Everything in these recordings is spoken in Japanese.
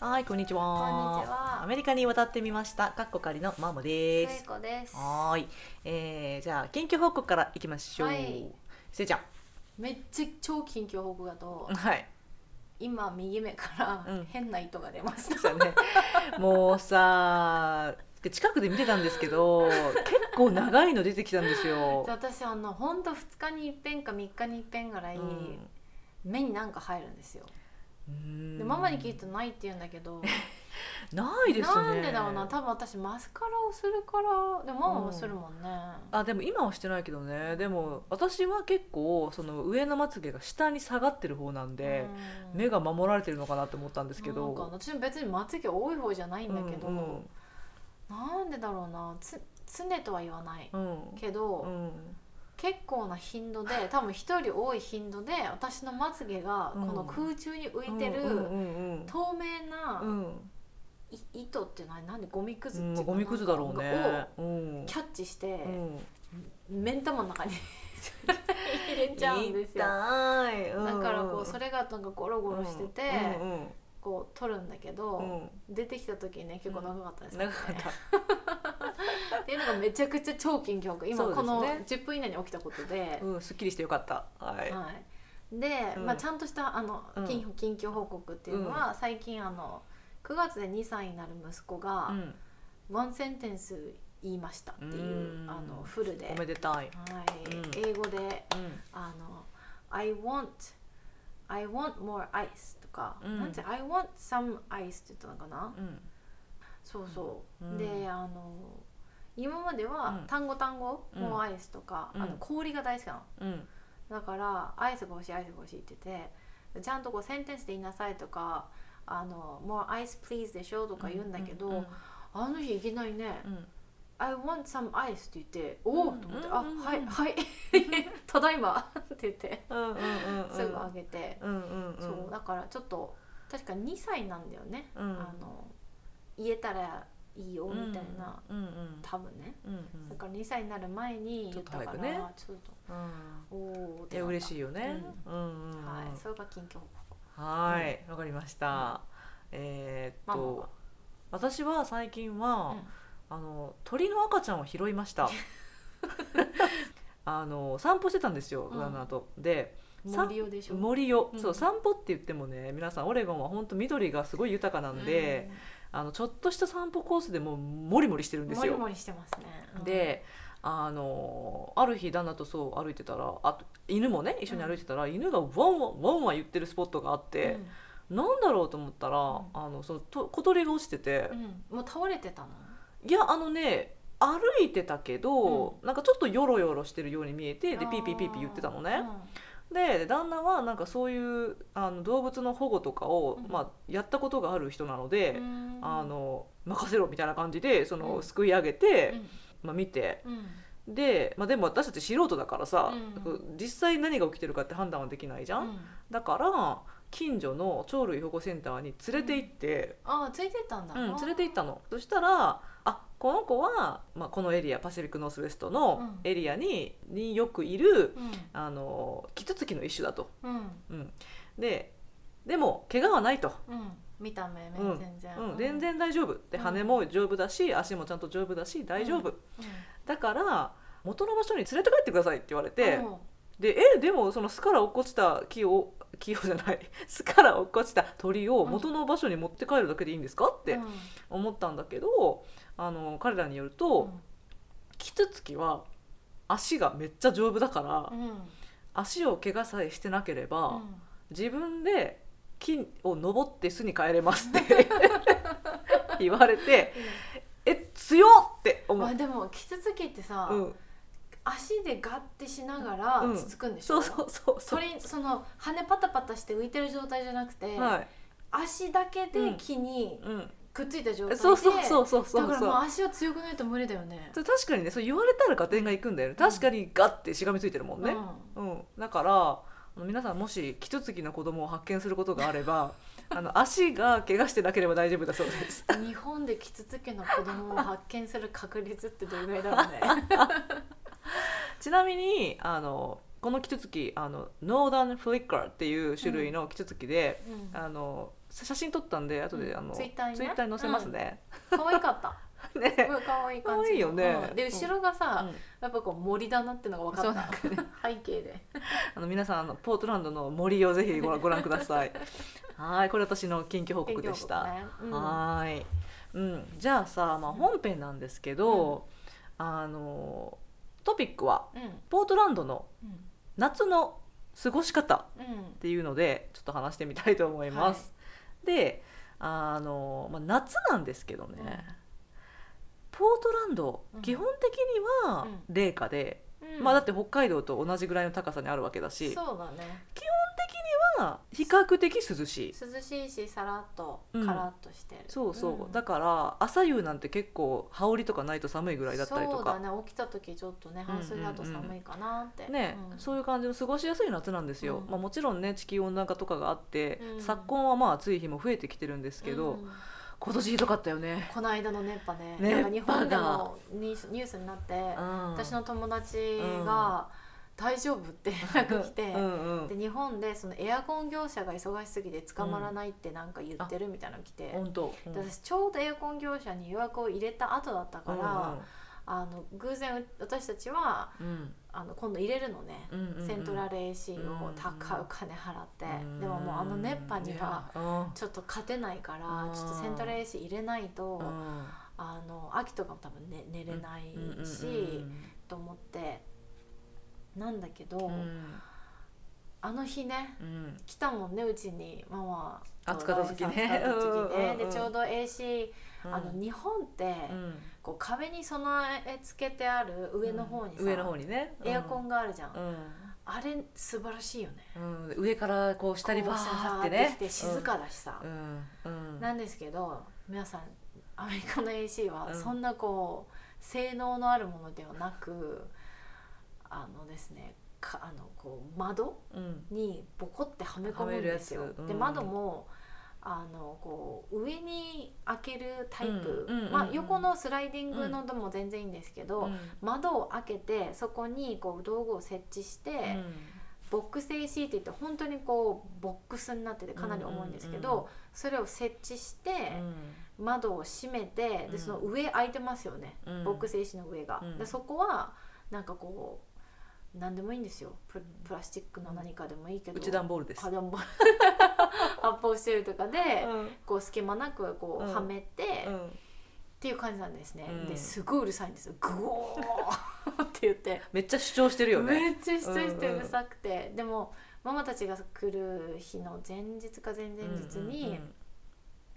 はい、こんにちは。こんにちはアメリカに渡ってみました。かっこかりのマモで聖す。子ですはーい、えー、じゃあ緊急報告からいきましょう。はいせいちゃめっちゃ超近況報告だとん。はい。今右目からうん変な糸が出ました、そうね。もうさ、近くで見てたんですけど、結構長いの出てきたんですよで。私あの本当2日に一遍か3日に一遍ぐらい、うん目になんか入るんですようんでママに聞いてないって言うんだけど。ないですね。なんでだろうな。多分私マスカラをするからでもママもするもんね、あでも今はしてないけどね。でも私は結構その上のまつげが下に下がってる方なんで、うん。目が守られてるのかなと思ったんですけど。私も別にまつげ多い方じゃないんだけど、うん。なんでだろうな。つ常とは言わないうん。けど、うん結構な頻度で多分人より多い頻度で私のまつげがこの空中に浮いてる透明な糸っていうのはなんでゴミくずってうんいうかゴミくずだろうね。をうん。キャッチしてうん。目ん玉の中に入れちゃうんですよ。うん。だからこうそれがなんかゴロゴロしててこう取るんだけどうん。出てきた時ね結構長かったですね。長かったっていうのがめちゃくちゃ超近況今この10分以内に起きたことで。うんすっきりしてよかった。はい。はい、で、うん。まあ、ちゃんとしたあのうん。近近況報告っていうのは、最近あの9月で2歳になる息子がうん。ワンセンテンス言いましたっていう、うん。あのフルで、おめでたい。はい。うん。英語でうん。あの「I want I want more ice」とか、うん。なんて「I want some ice」って言ったのかな、うん。そうそう、うん。であの今まではうん。単語単語「うん。more ice」とか、うん。あの氷が大好きなの。うん。だからアイスが欲しいアイスが欲しいって言ってちゃんとこうセンテンスで言いなさいとか「あの more ice please」でしょとか言うんだけど、うん。あの日いきなりねうん「I want some ice」って言って「おお!」うん。と思って「うん。あはいはい。ただいま」って言ってうんうんうんすぐあげて、うんうんうん。そうだからちょっと確か2歳なんだよね、うん。あの言えたらいいよみたいな、うんうん多分ね。うんうん。だから2歳になる前に言ったからちょっとね。ちょっと。うん。おおいや嬉しいよね。ううん。うんうん。はい。それが近況はい、わかりました。えーっと、私は最近は、うん。あの鳥の赤ちゃんを拾いました。あの散歩してたんですよ、うん。旦那と。で、さ森尾でしょ。森を、うん。そう散歩って言ってもね、皆さんオレゴンは本当緑がすごい豊かなんで、あのちょっとした散歩コースでもうモリモリしてるんうん、ですよ。もりもりしてますね、うん、であのある日旦那とそう歩いてたらあと犬もね一緒に歩いてたら、犬がワンワンワンワン言ってるスポットがあって、なんだろうと思ったら、ん。あのそのと小鳥が落ちてて。う、ん。うんもう倒れてたの？いやあのね歩いてたけど、なんかちょっとヨロヨロしてるように見えてでピーピーピーピー言ってたのね。で旦那はなんかそういうあの動物の保護とかを、うん。まあ、やったことがある人なので、うん。あの任せろみたいな感じでその、うん。すくい上げて、まあ、見て。うん。で、まあ、でも私たち素人だからさ、うん。実際何が起きてるかって判断はできないじゃん、うん。だから近所の鳥類保護センターに連れて行って、ああついてったんだ、うん連れて行ったの。そしたらあこの子は、まあ、このエリアパシフィックノースウェストのうん。エリアに,、によくいるうん。あのキツツキの一種だと、うん。うん、ででも怪我はないと、うん。見た目目うん。全然、うん、全然大丈夫。でうん。羽も丈夫だし足もちゃんと丈夫だし大丈夫、だから元の場所に連れて帰ってくださいって言われて、うん。でえでもその巣から落っこちた木を 木をじゃない巣から落っこちた鳥を元の場所に持って帰るだけでいいんですかってうん。思ったんだけどあの彼らによると、うん。キツツキは足がめっちゃ丈夫だから、うん。足を怪我さえしてなければ、うん。自分で木を登って巣に帰れますって 言われてえ強っって思う。まあ、でもキツツキってさ、うん、足でガッてしながらうん。つつくんでしょ、そうそうそうそう。鳥その羽パタパタして浮いてる状態じゃなくて、はい、足だけで木にうん、くっついた状態で、そうそうそうそうそう。だからもう足は強くないと無理だよね。確かにねそう言われたら合点がいくんだよね。確かにガッてしがみついてるもんね、うん。だから皆さんもしキツツキの子供を発見することがあれば あの足が怪我してなければ大丈夫だそうです。うん日本でキツツキの子供を発見する確率ってどれぐらいだろうね。ちなみにあのこのキツツキあのノーダンフリッカーっていう種類のキツツキで、うん。あの写真撮ったんで後であの、ツイッターにね。ターに載せますね、可愛かった。ね。可愛い感じ可愛いよね。うん。で後ろがさ、うん。やっぱこう森だなってのが分かった。そうなん 背景で。あの皆さんあのポートランドの森をぜひご覧 ご覧ください。はいこれ私の近況報告でした、ね。うん。はーい、うん、じゃあさ、まあ、本編なんですけど、あのトピックはうん。ポートランドのうん。夏の過ごし方うん。っていうのでちょっと話してみたいと思います。であの、まあ、夏なんですけどね、ポートランドうん。基本的にはうん。冷夏で、うん。まあ、だって北海道と同じぐらいの高さにあるわけだしそうだね。まあ比較的涼しい。涼しいしさらっとうん。カラッとしてる、そうそう、ん。だから朝夕なんて結構羽織とかないと寒いぐらいだったりとそうだかね。起きた時ちょっとね半袖だと寒いかなって、ね、うん。そういう感じの過ごしやすい夏なんですよ、うん。まあ、もちろんね地球温暖化とかがあって、うん。昨今はまあ暑い日も増えてきてるんですけど、うん今年ひどかったよね。この間の熱波ね。なんか日本でもニュースニュースになって、うん。私の友達が「大丈夫?」って 連絡来て、うんうんで日本でそのエアコン業者が忙しすぎて捕まらないってなんか言ってるみたいなの来て、本当、うん。で私ちょうどエアコン業者に予約を入れた後だったから、うん。あの偶然私たちはうんあの今度入れるのね、うんうんうん。セントラル AC を高いお金払って、でももうあの熱波にははちょっと勝てないからうん。ちょっとセントラル AC 入れないと、うん。あの秋とかも多分、ね、寝れないし、うんと思って。なんだけど、うん。うんあの日ねうん。来たもんねうちにママ暑かった時ね。暑かった時うんうんねうん。でちょうど AC うん。あの日本って、うんこう壁に備え付けてある上の方にさ、上の方にね。エアコンがあるじゃん、うん。あれ素晴らしいよね。うん。上からこう下にバーってね。来て静かだしさ、うん。うん。なんですけど皆さんアメリカの AC はうん。そんなこう性能のあるものではなくあのですねかあのこう窓うん。にボコってはめ込むんですよ。で窓もあのこう上に開けるタイプ、うんうんうんうん。まあ、横のスライディングのでも全然いいんですけど、うん。窓を開けてそこにこう道具を設置して、ボックス AC って言って本当にこうボックスになっててかなり重いんですけど、うんうん。それを設置してうん。窓を閉めてうん。でその上開いてますよね、うん。ボックス AC の上が。うん。でそこはなんかこう何でもいいんですよ。ププラスチックの何かでもいいけど。うち段ボールです 発泡スチロールとかで、うん。こう隙間なくこう、うん。はめて、っうん。ていう感じなんですね、うん。ですごいうるさいんですよ。グオーって言って。めっちゃ主張してるよね。めっちゃ主張してうるさくて、でもママたちが来る日の前日か前々日に、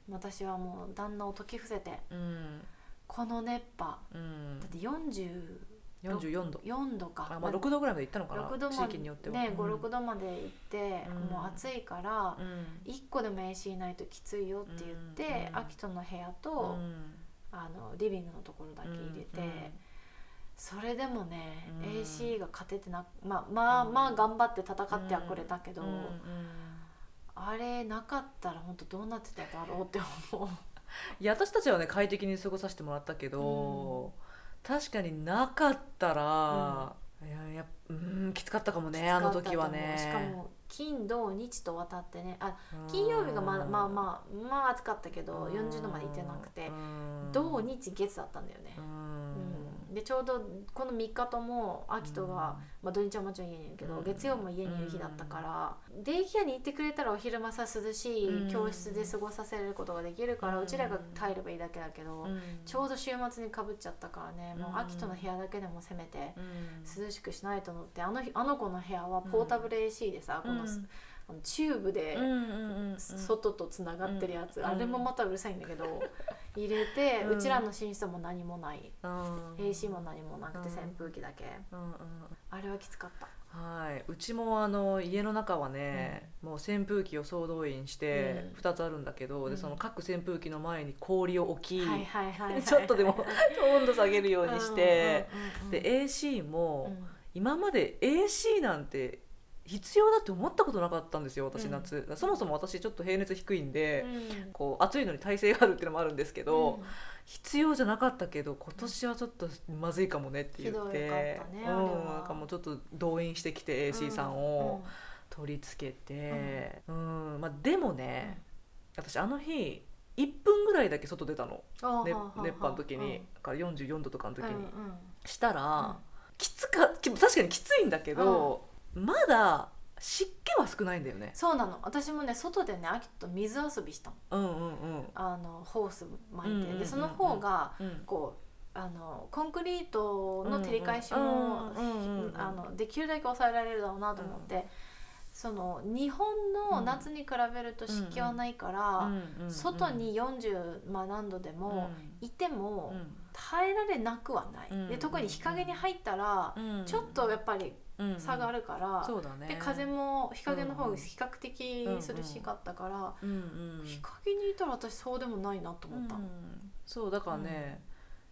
私はもう旦那を解き伏せてこの熱波。うん。だって44 44度。度か。あまあ6度ぐらいまで行ったのかな6度地まで域によっては。ねうん。56度まで行って、うん。もう暑いから、うん。1個でも AC ないときついよって言って、うん。アキトの部屋と、うん。あのリビングのところだけ入れて、それでもね、うん。AC が勝ててなまあまあうん。まあ頑張って戦ってはくれたけど、うんうんあれなかったら本当どうなってただろうって思う。いや私たちはね快適に過ごさせてもらったけど、確かになかったら、いややっうんきつかったかもねあの時はね。しかも金土日と渡ってね。あ金曜日がまあまあまあまあ暑かったけど40度まで行ってなくてうん。土日月だったんだよね。う、ん。うん、でちょうどこの3日とも秋人が、まあ、土日はもちろん家にいるけど、うん。月曜も家にいる日だったから、デイケアに行ってくれたらお昼間さ涼しい教室で過ごさせることができるから、ううんちらが耐えればいいだけだけど、うん。ちょうど週末にかぶっちゃったからね、もう秋人の部屋だけでもせめてうん。涼しくしないと思ってあの日あの子の部屋はポータブル AC でさ、このうんあのチューブでうんうんうんうん。外とつながってるやつ、うんあれもまたうるさいんだけど、入れて、ううんちらの寝室も何もない。うん。AC も何もなくてうん。扇風機だけ、うんうん。あれはきつかった。はい、うちもあの家の中はね、もう扇風機を総動員してうん。2つあるんだけど、うん。でその各扇風機の前に氷を置き、ちょっとでも温度下げるようにして、うんうんうんうんで AC も、うん。今まで AC なんて必要だって思ったことなかったんですよ私うん。夏、そもそも私ちょっと平熱低いんで、うん。こう暑いのに耐性があるっていうのもあるんですけど、うん。必要じゃなかったけど今年はちょっとまずいかもねって言って、ねうん、なんかもうちょっと動員してきて AC さんをうん。取り付けて、うん。まあ、でもね、私あの日1分ぐらいだけ外出たの、ね熱波の時に、から44度とかの時に、したら、うん。きつかき確かにきついんだけど、まだ湿気は少ないんだよね。そうなの。私もね外でね秋と水遊びしたの。うんうんうん。あのホース巻いて、うんうんうんうんでその方がうん。こうあのコンクリートの照り返しも、できるだけ抑えられるだろうなと思って、その日本の夏に比べると湿気はないから、うんうん外に40、まあ、何度でもいてもうん。耐えられなくはない、うんで特に日陰に入ったらうん。ちょっとやっぱり差がある、るから、そうだね。で風も日陰の方うんが比較的涼しかったから、うんうん。日陰にいたら私そうでもないなと思ったの。うん。そうだからね、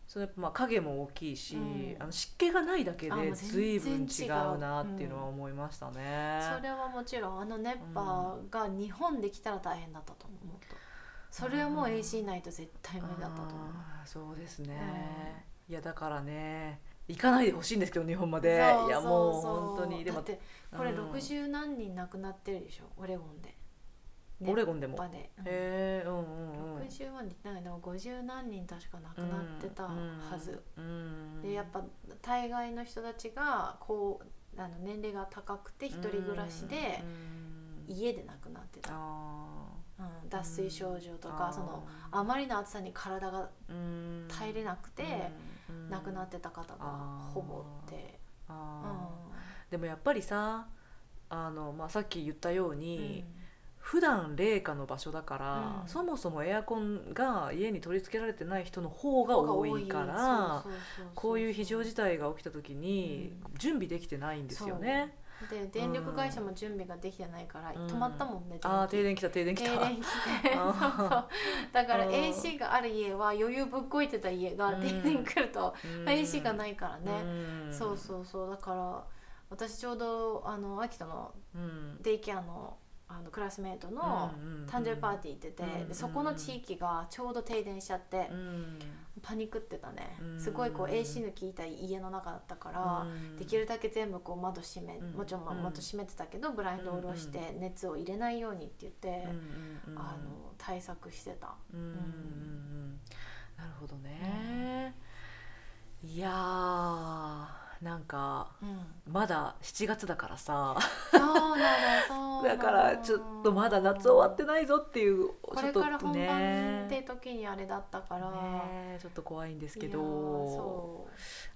それやっぱまあ影も大きいし、うん。あの湿気がないだけで随全分然違うなっていうのは思いましたね。それはもちろんあの熱波が日本で来たら大変だったと思うと。それはもう AC ないと絶対無理だったと思う。あーそうですね、いやだからね行かないでほしいんですけど日本まで。いやもう本当に。でもだってこれうん60何人亡くなってるでしょ？オレゴンで。オレゴンでも。で、うん。へえうんうんうん。60万人なんかでも50何人確か亡くなってたはず、うんでやっぱ大概の人たちがこうあの年齢が高くて一人暮らしでうん家で亡くなってた、あうん、脱水症状とーかそのあまりの暑さに体がうん。耐えれなくてうん亡くなってた方がほぼって、でもやっぱりさあの、まあ、さっき言ったように、ん。普段冷夏の場所だから、うん。そもそもエアコンが家に取り付けられてない人の方が多い。からこういう非常事態が起きた時にうん。準備できてないんですよね。で電力会社も準備ができてないからうん。止まったもんね、ああ停電電来た停電来た。気停電来て。そうそう。だからうん AC がある家は余裕ぶっこいてた家がうん。停電来ると、うん。AC がないからね、うん。そうそうそう。だから私ちょうどあの秋田のうん。デイケアのあのクラスメートのうん誕生日パーティー行ってて、うんでそこの地域がちょうど停電しちゃって、うん。パニックってたね、うん。すごいこう AC の効いた家の中だったから、うん。できるだけ全部こう窓閉め、うん。もちろん窓閉めてたけどブラインドを下ろして熱を入れないようにって言って、うんうんあの対策してた。うんうんうんなるほどね。いやーなんかうん、まだ7月だからさ。だからちょっとまだ夏終わってないぞっていうこちょっとれから本番ねって時にあれだったから、ねちょっと怖いんですけど。そ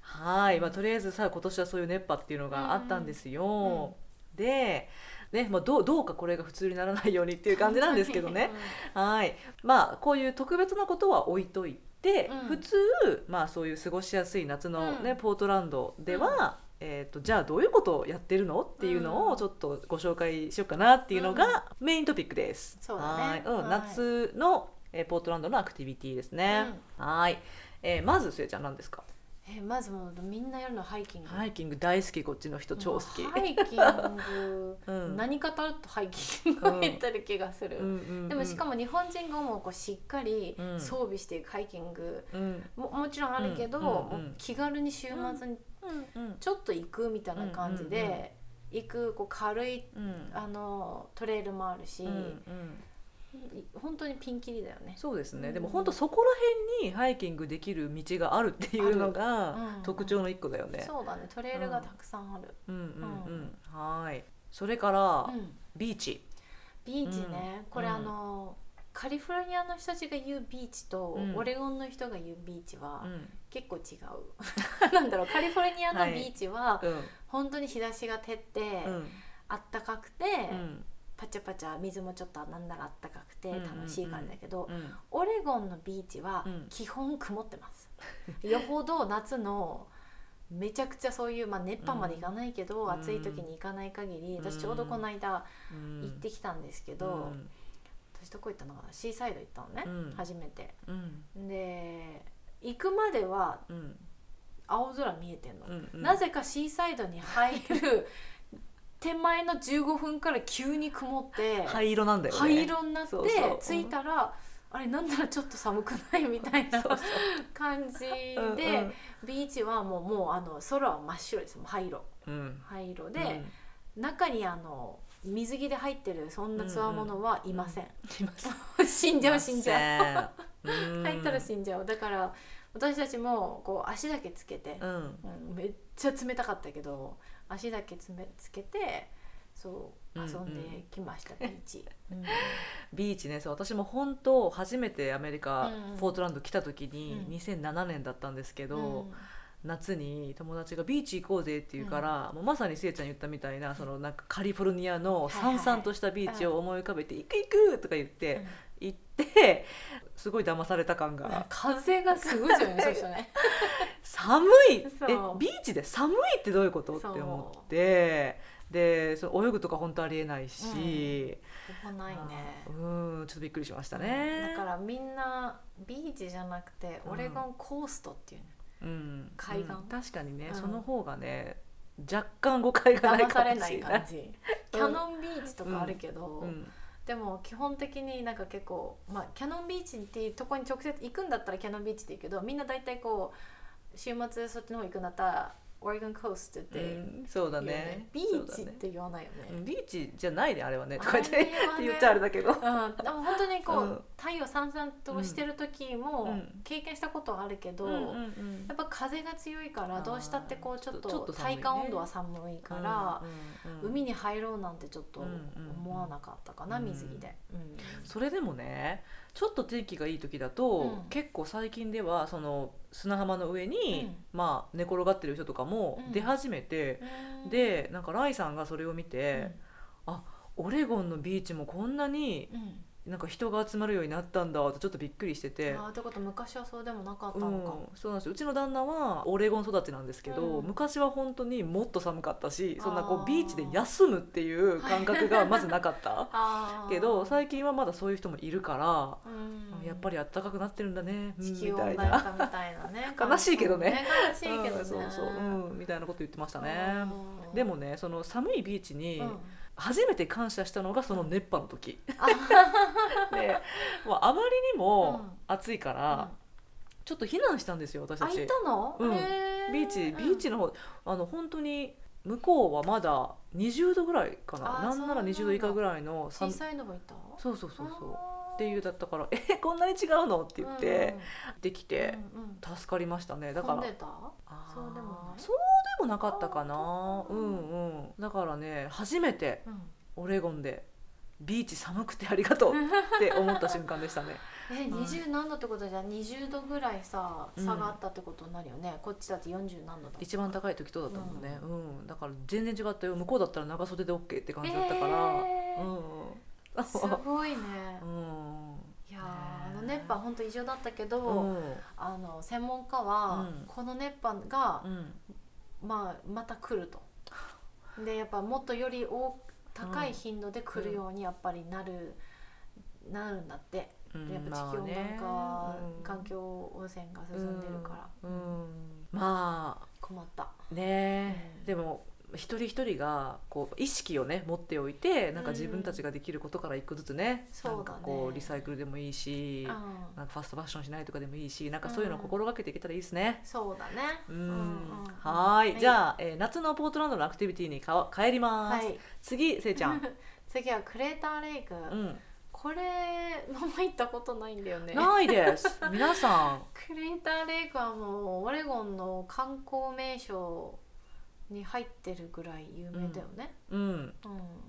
はい、まあ、とりあえずさ今年はそういう熱波っていうのがあったんですよ。でねまあ、どうどうかこれが普通にならないようにっていうう感じなんですけどね。はい。まあこういう特別なことは置いといて、うん。普通、まあ、そういう過ごしやすい夏の、ねうん。ポートランドでは、えー、とじゃあどういうことをやってるの？っていうのうんをちょっとご紹介しようかなっていうのがメイントピックです。そうだね。はい。うんはい。夏の、えーポートランドのアクティビティですね。はい、えーまずすえちゃん何ですか？えまずもうみんなやるのはハイキング、ハイキング大好きこっちの人超好き。ハイキング、うん。何かとハイキングを言ってる気がする、うんでもしかも日本人がもうこうしっかりうん。装備していくハイキング。うん。ももちろんあるけど、気軽に週末にちょっと行くみたいな感じで、行くこう軽いうん。あのトレイルもあるし、うんうん本当にピンキリだよね。そうですね、うん。でも本当そこら辺にハイキングできる道があるっていうのあが特徴の一個だよね。そうだね。トレイルがたくさんある。うんうんうん。うん。はい。それから、うん。ビーチ。ビーチね、これうん。あのカリフォルニアの人たちが言うビーチと、うん。オレゴンの人が言うビーチはうん。結構違う。なんだろう。カリフォルニアのビーチはうん。本当に日差しが照って、うん。あったかくて、うんパチャパチャ水もちょっとなんならあったかくてうん楽しい感じだけど、うん。オレゴンのビーチはうん。基本曇ってます、よほど夏のめちゃくちゃそういう、まあ、熱波まで行かないけど、うん。暑い時に行かない限りうん。私ちょうどこの間うん。行ってきたんですけど、うん。私どこ行ったのかな？シーサイド行ったのね、うん。初めて。うん。で行くまではうん。青空見えてんの、うんうん。なぜかシーサイドに入る手前の15分から急に曇って灰色なんだよね。灰色になって着いたら、あれなんならちょっと寒くないみたいな感じでうんうん。ビーチはもうもうあの空は真っ白です。もう灰色。うん。灰色で、中にあの水着で入ってるそんなつわものはいません、います 死んじゃう死んじゃう。うん。入ったら死んじゃう。だから私たちもこう足だけつけて、うん。うんめっちゃ冷たかったけど足だけつめつけてそう遊んできました、ビーチ、うん。ビーチねそう私も本当初めてアメリカ、うんポートランド来た時に、うん。2007年だったんですけど、うん。夏に友達が「ビーチ行こうぜ」って言うから、もうまさにせいちゃん言ったみたいなそのなんかカリフォルニアのさんさんとしたビーチを思い浮かべて「行く行く!」とか言って、行ってすごい騙された感が。風がすごいですよねそうしたね。寒い。えビーチで寒いってどういうこと？って思って。でその泳ぐとか本当ありえないし、ここないね。うん。ちょっとびっくりしましたね。だからみんなビーチじゃなくてうん。オレゴンコーストっていうね、うん、海岸。うん。確かにね、うん。その方がね若干誤解がない騙されない。かもしれない感じ。キャノンビーチとかあるけど、うんでも基本的になんか結構、まあ、キャノンビーチっていうとこに直接行くんだったらキャノンビーチって言うけどみんな大体こう週末そっちの方行くんだったらオレゴンコーストってうんそうだね。ね。ビーチって言わないよね。うんビーチじゃないねあれはね。とあか言ってれって言っちゃあれだけど。うん、でも本当にこう、うん。太陽さんさんとしてる時もうん。経験したことはあるけど、うんうんうん。やっぱ風が強いからどうしたってこうちょっちょっとと寒いね。体感温度は寒いから、うんうんうん海に入ろうなんてちょっとうんうん思わなかったかな、うん。水着で、うん。それでもねちょっと天気がいい時だと、うん。結構最近ではその砂浜の上に、うん。まあ寝転がってる人とかもうん。出始めて、うん。でなんかライさんがそれを見て、オレゴンのビーチもこんなにうんうんなんか人が集まるようになったんだとちょっとびっくりしてて。あーってこと昔はそうでもなかったうんのか、、そうなんですよ。うちの旦那はオレゴン育ちなんですけど、うん。昔は本当にもっと寒かったしそんなこうビーチで休むっていう感覚が まずなかったけど最近はまだそういう人もいるから、うん。やっぱり暖かくなってるんだね、みたいな。暖化みたいなね。悲しいけどね。悲しいけどね、うんそうそう、うん、みたいなこと言ってましたね、うん。でもねその寒いビーチにうん初めて感謝したのがその熱波の時、あでもうあまりにもうん。暑いから、ちょっと避難したんですよ私たち。あいたの、うん。ビーチビーチの方、あの本当に向こうはまだ20度ぐらいかな。あなんならそうなんだ20度以下ぐらいの小寒さいのがいたそうそうそうそうっていうだったから「えこんなに違うの?」って言って、できてうんうん。助かりましたね。だからそうでもない？そうでもなかったかな？うんうん。だからね初めてうん。オレゴンでビーチ寒くてありがとうって思った瞬間でしたね。え二十何度ってことじゃ20度ぐらいさうん。差があったってことになるよね、こっちだって40何度だ一番高い時とだったもんね、うん。だから全然違ったよ。向こうだったら長袖で OK って感じだったから、えー。うんすごいね。うん。いやーあの熱波本当異常だったけど、うん。あの専門家は、うん。この熱波がう、ん。まあ、また来ると。でやっぱもっとより多高い頻度で来るようにやっぱりなる、なるんだって。うん。やっぱ地球温暖化、環境汚染が進んでるから、まあ。困った。ね、うん。でも一人一人がこう意識をね持っておいてなんかうん自分たちができることから一個ずつね,、なんかこうリサイクルでもいいし、うん。なんかファストファッションしないとかでもいいしなんかそういうのを心がけていけたらいいですね。そうだね。うん。はい。じゃあ、えー夏のポートランドのアクティビティにかわ帰ります、はい。次せいちゃん、次はクレーターレイク、うん、これママ行ったことないんだよね。ないです。皆さん。クレーターレイクはもうオレゴンの観光名所に入ってるぐらい有名だよね、うん。うん。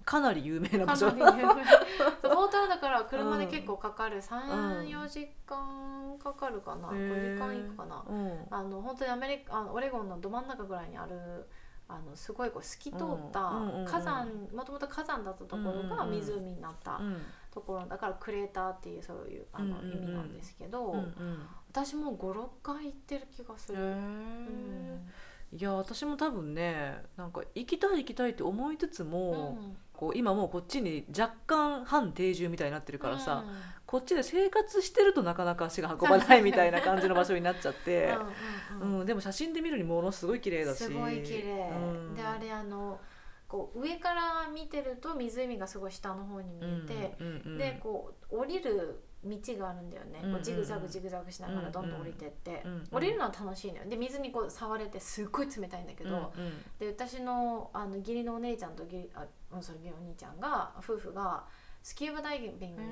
かなり有名な場所。ポ ートランドから車で結構かかる。うん。34時間かかるかな、5時間いくかな、うん。あの本当にアメリカあのオレゴンのど真ん中ぐらいにあるあのすごいこう透き通ったうんうんうんうん。火山もともと火山だったところが湖になったうん。ところ。だからクレーターっていうそういうあのうんうんうん。意味なんですけど、うんうん。私も56回行ってる気がすへる。うーんいや私も多分ねなんか行きたい行きたいって思いつつも、うん。こう今もうこっちに若干半定住みたいになってるからさ、うん。こっちで生活してるとなかなか足が運ばないみたいな感じの場所になっちゃって、うんでも写真で見るにものすごい綺麗だし。すごい綺麗、うん。であれあのこう上から見てると湖がすごい下の方に見えて、でこう降りる道があるんだよね、こうジグザグジグザグしながらどんどん降りてって、降りるのは楽しいのよ。で水にこう触れてすっごい冷たいんだけど、で私のあの義理のお姉ちゃんと義理あうん、それお兄ちゃんが夫婦がスキューバダイビング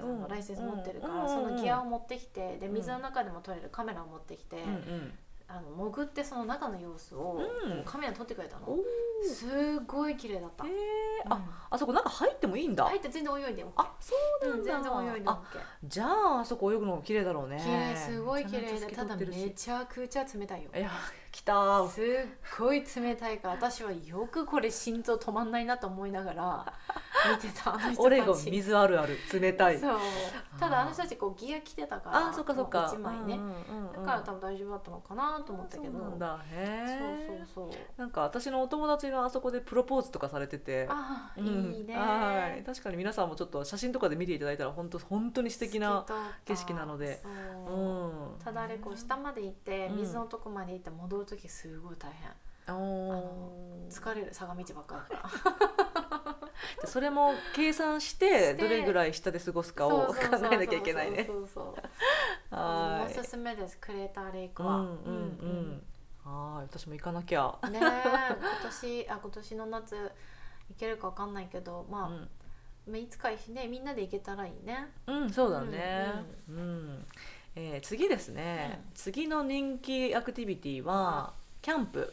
のライセンス持ってるかうんら、そうんのギアを持ってきてでうん。水の中でも撮れるカメラを持ってきて、あの潜ってその中の様子を、カメラに撮ってくれたおのすごい綺麗だった、えー、うん。ああそこ中入ってもいいんだ。入って全然泳いで OK あそううん、全然泳いで OK あじゃああそこ泳ぐの綺麗だろうね。綺麗すごい綺麗でただめちゃくちゃ冷たいよ。いや来た。ーすっごい冷たいから私はよくこれ心臓止まんないなと思いながら 見てたあの人たち。オレゴン水あるある冷たい。そう。ただあの人たちこうギア着てたからあそっかそっか。1枚ね、うんうんうんうん。だから多分大丈夫だったのかなと思ったけど。そうなんだ。へえそうそうそう。なんか私のお友達があそこでプロポーズとかされてて。ああ、うん。いいね。はい。確かに皆さんもちょっと写真とかで見ていただいたら本当本当に素敵な景色なので。そう。うん。ただあれこう下まで行ってうん水のとこまで行って戻る時すごい大変。あの疲れる坂道ばっかりだから。それも計算してどれぐらい下で過ごすかを考えなきゃいけないね。おすすめです。クレーターレイクは、うん。うんうん。はい。私も行かなきゃ。ねえ今年あ今年の夏行けるかわかんないけどまあ、うん。まあいつかねみんなで行けたらいいね。うん、そうだね。うん、えー次ですね、うん。次の人気アクティビティはキャンプ。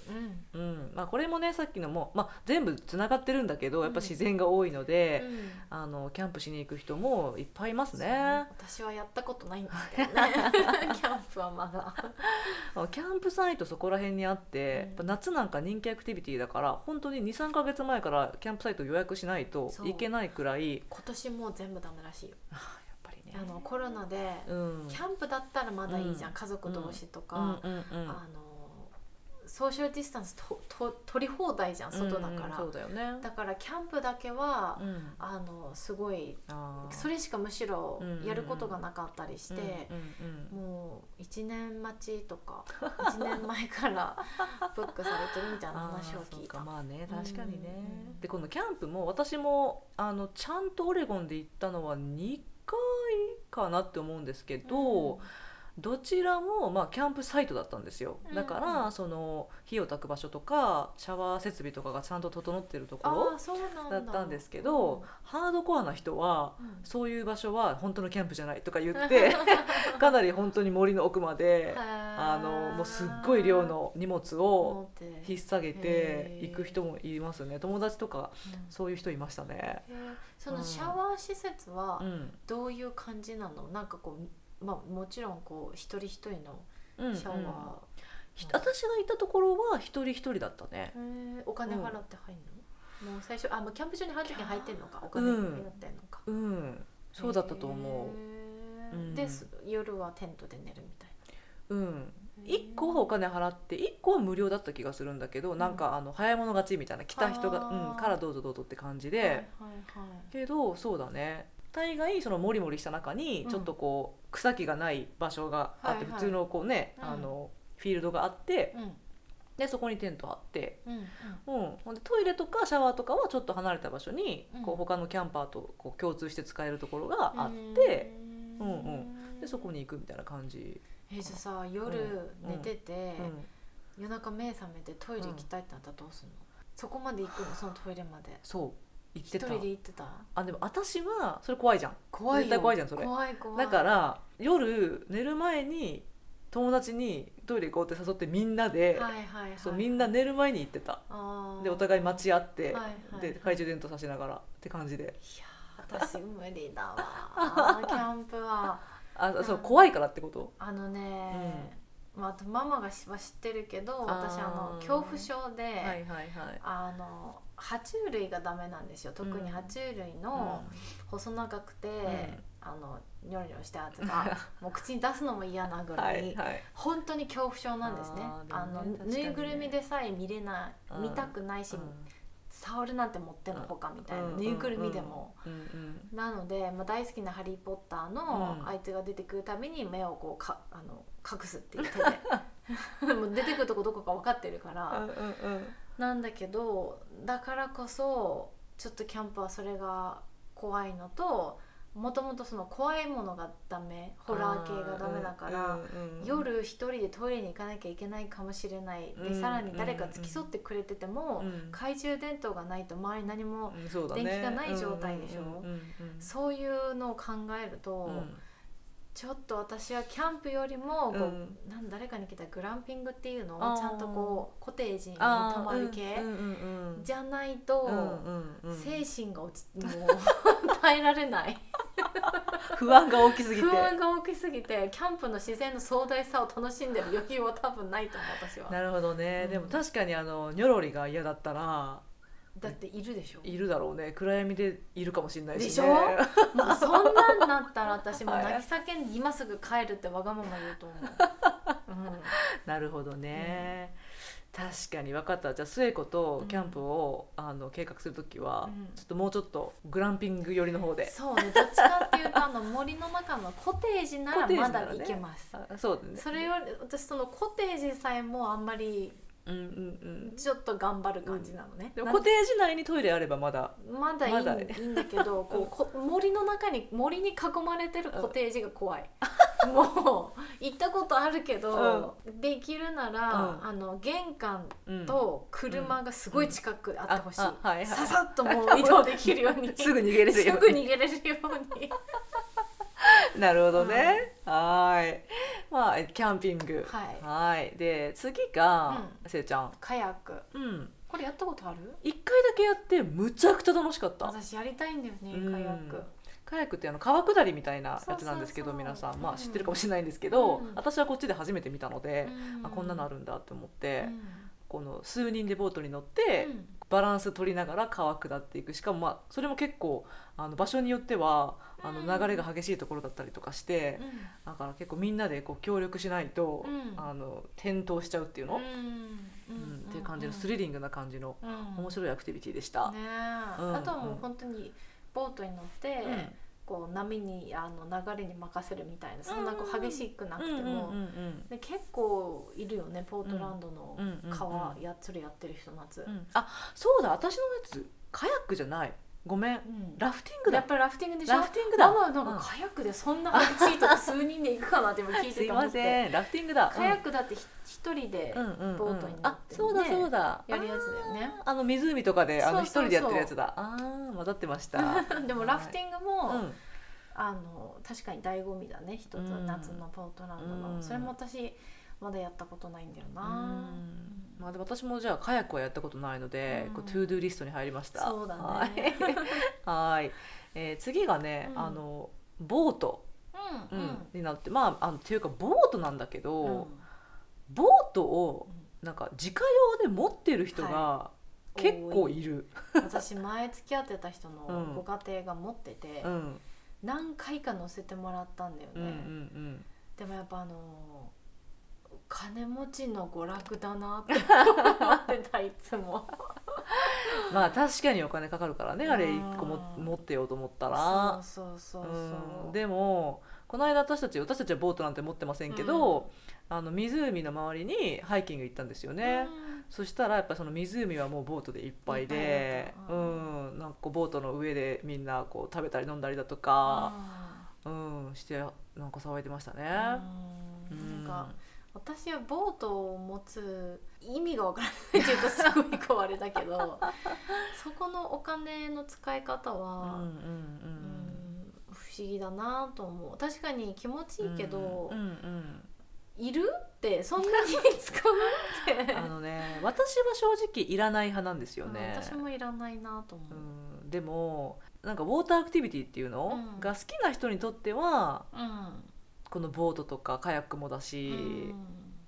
うん。うん、まあこれもねさっきのもまあ全部つながってるんだけど、やっぱうん自然が多いので、うん。あのキャンプしに行く人もいっぱいいますそうね。私はやったことないんですけどね。キャンプはまだ。あキャンプサイトそこら辺にあって、やっぱ夏なんか人気アクティビティだから本当に23か月前からキャンプサイト予約しないといけないくらい今年もう全部ダメらしいよ あのコロナで、うん。キャンプだったらまだいいじゃん、うん。家族同士とか、うん。うんうんあのソーシャルディスタンスとと取り放題じゃん外だから、うんうんそうだよね。だからキャンプだけは、うん。あのすごいそれしかむしろうんやることがなかったりして、もう1年待ちとか1年前から ブックされてるみたいな話を聞いた。か。まあね確かにね、うんでこのキャンプも私もあのちゃんとオレゴンで行ったのは2回かなって思うんですけど、どちらも、まあ、キャンプサイトだったんですよ。だから、うんその火を焚く場所とかシャワー設備とかがちゃんと整ってるとこあろあそうなんだ。だったんですけど、ハードコアな人はうん。そういう場所は本当のキャンプじゃないとか言って かなり本当に森の奥まであのもうすっごい量の荷物を引っ提げて行く人もいますね。友達とかうん。そういう人いましたね。そのシャワー施設はうん。どういう感じなの？なんかこう、まあ、もちろんこう一人一人のうんシャうんワひ私がいたところは一人一人だったね。お金払って入るの、もう最初あもうキャンプ場に入る時に入ってんのか？お金うん払ってんのか、うん、そうだったと思う。ん。です夜はテントで寝るみたいう。うん、な一個はお金払って一個は無料だった気がするんだけど、なんかあの早い者勝ちみたいな来た人が、うん、からどうぞどうぞって感じで、はいはいはい。けどそうだね大概そのモリモリした中にちょっとこう草木がない場所があって、普通のこうね、うん。あのフィールドがあってうん。でそこにテント張って、うんうん。でトイレとかシャワーとかはちょっと離れた場所に、うん。こう他のキャンパーとこう共通して使えるところがあって、ううんうん。でそこに行くみたいな感じ、えじゃあさ夜寝てて、うん、夜中目覚めてトイレ行きたいってなったらどうすんの、そこまで行くの？そのトイレまで。そう行ってた。一人で行ってた？あでも私はそれ怖いじゃん。怖いよ。絶対怖いじゃんそれ。怖い怖い。だから夜寝る前に友達にトイレ行こうって誘ってみんなで、はいはいはい。そうみんな寝る前に行ってた。でお互い待ち合って、はいはい。で懐中電灯さしながらって感じで。いやー私無理だわ キャンプは。あそううん怖いからってこと？あのね、まあ、あとママがしは知ってるけど私あの恐怖症で、はいはいはい。あの爬虫類がダメなんですよ。特に爬虫類の細長くて、ん。あのニョロニョロしたやつが もう口に出すのも嫌なぐら、はいいはい。本当に恐怖症なんですね。あのね。ぬいぐるみでさえ見れないうん。見たくないし、触るなんてもってのほかみたいな、うん。ぬいぐるみでも、なので、まあ、大好きな「ハリー・ポッターの」うん。あいつが出てくるたびに目をこうかあの隠すっていう手で。もう出てくるとこどこか分かってるから、うんうんうんなんだけどだからこそちょっとキャンプはそれが怖いのともともとその怖いものがダメホラー系がダメだから、夜一人でトイレに行かなきゃいけないかもしれない。で、うんさらに誰か付き添ってくれてても、うん懐中電灯がないと周り何も、電気がない状態でしょ？うんうんうん。そういうのを考えると、うんちょっと私はキャンプよりもこう、うんなん誰かに聞いたグランピングっていうのをちゃんとこうコテージに泊まる系、うん。うん。うん。うん。じゃないと、うん。うん。うん。精神が落ちもう 耐えられない。不安が大きすぎて。不安が大きすぎてキャンプの自然の壮大さを楽しんでる余裕は多分ないと思う私は。なるほどね、うん。でも確かにあのニョロリが嫌だったらだっているでしょ。いるだろうね。暗闇でいるかもしれないし、ね、でしょ？もうそんなんなったら私も泣き叫んで今すぐ帰るってわがまま言うと思う、なるほどね、確かに分かった。じゃあ末子とキャンプを、あの計画する時は、うん。ちょっともうちょっとグランピング寄りの方で。そうね。どっちかっていうとあの森の中のコテージならまだ行けます、あそうだね。それより私そのコテージさえもあんまりうんうんうん。ちょっと頑張る感じなのね、でもなんコテージ内にトイレあればまだ。まだいい,、まだ。いいんだけどこうこ森の中に森に囲まれてるコテージが怖い、もう行ったことあるけど、できるなら、うん。あの玄関うん。と車がすごい近くであってほしい、ああはいはい。ささっともう移動できるように。すぐ逃げれるよすぐ逃げれるように なるほどね、はーい。まあキャンピング。はい。で次が、せいちゃん。カヤック。うん。これやったことある？一回だけやってむちゃくちゃ楽しかった。私やりたいんだよねうん。カヤック。カヤックってあの川下りみたいなやつなんですけど皆さん、まあ、うん。知ってるかもしれないんですけど、うん。私はこっちで初めて見たので、うん。あこんなのあるんだって思って、うんこの数人でボートに乗って、うん。バランス取りながら川下っていく。しかもまあそれも結構あの場所によってはあのうん。流れが激しいところだったりとかして、だから結構みんなでこう協力しないと、うん。あの転倒しちゃうっていうの、うん。うん。っていう感じのスリリングな感じのうん。面白いアクティビティでした。ねあとはもう本当にボートに乗って、うんこう波にあの流れに任せるみたいなそんなこう激しくなくても、で結構いるよねポートランドの川やそれやってる人夏、うん。あそうだ私のやつカヤックじゃないごめん。うん。ラフティングだ。やっぱりラフティングでしょ？ラフティングだ。ママなん。かカヤックでそんな激しいとこ数人で行くかなって今聞いすいまてて思ってせん。ラフティングだ。カヤックだってひ一人でうんうんうんうん。ボートに乗あってねそうだそうだやるやつだよね。あーあの湖とかであの一人でやってるやつだ。あー混ざってました。でもラフティングも、うん。あの確かに醍醐味だね。一つ、うん。夏のポートランドの、うん。それも私まだやったことないんだような、んまあ私もじゃあカヤックはやったことないので、うん。こう to-do list に入りました。そうだね。はい。はい、えー次がね、うん。あのボート、うんううん。んになってまああのっていうかボートなんだけど、うん。ボートをなんか自家用で持ってる人がは結構いる、私前付き合ってた人の うん。ご家庭が持ってて、うん。何回か乗せてもらったんだよね、うんうん。でもやっぱあの金持ちの娯楽だなって思ってたいつも。うん、まあ確かにお金かかるからねあれうん。一個も持ってようと思ったら。そうそうそうでもこの間私たち私たちはボートなんて持ってませんけど、あの湖の周りにハイキング行ったんですよね、そしたらやっぱその湖はもうボートでいっぱいでうん。なんかボートの上でみんなこう食べたり飲んだりだとうん。か、うん、してなんか騒いでましたね。うん。なんか私はボートを持つ意味がわからないっていうとすごいこうあれだけど そこのお金の使い方うんうんは、うん不思議だなと思う。確かに気持ちいいけど、うんうんいるってそんなに使うって、あのね私は正直いらない派なんですよね。私もいらないなと思う、うん、でもなんかウォーターアクティビティっていうの、うん。が好きな人にとってはうんこのボートとかカヤックもだし、うん。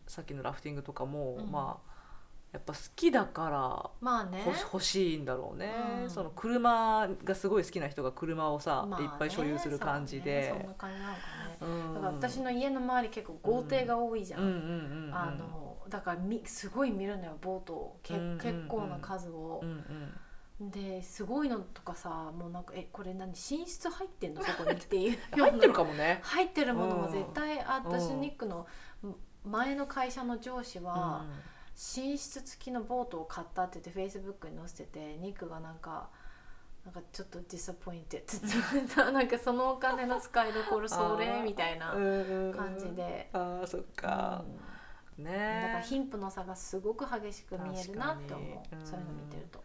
さっきのラフティングとかも、うん。まあやっぱ好きだからまあね。欲しいんだろうね、うん。その車がすごい好きな人が車をさ、まあね。いっぱい所有する感じで。そな感じなのかね。うん。だから私の家の周り結構豪邸が多いじゃん、だからみすごい見るのよボート。をけ、うん。うん。うん結構な数を。うん、うんですごいのとかさもうなんかえこれ何寝室入ってんの？そこにっていう。入ってるかもね、入ってるものも絶対あうん。私ニックの前の会社の上司は、寝室付きのボートを買ったって言ってフェイスブックに載せててニックがなんかなんかちょっと disappointed なんかそのお金の使いどころそれみたいな感感じで、あーそっか、うん。ね。だから貧富の差がすごく激しく見えるなって思う。そういうの見てると。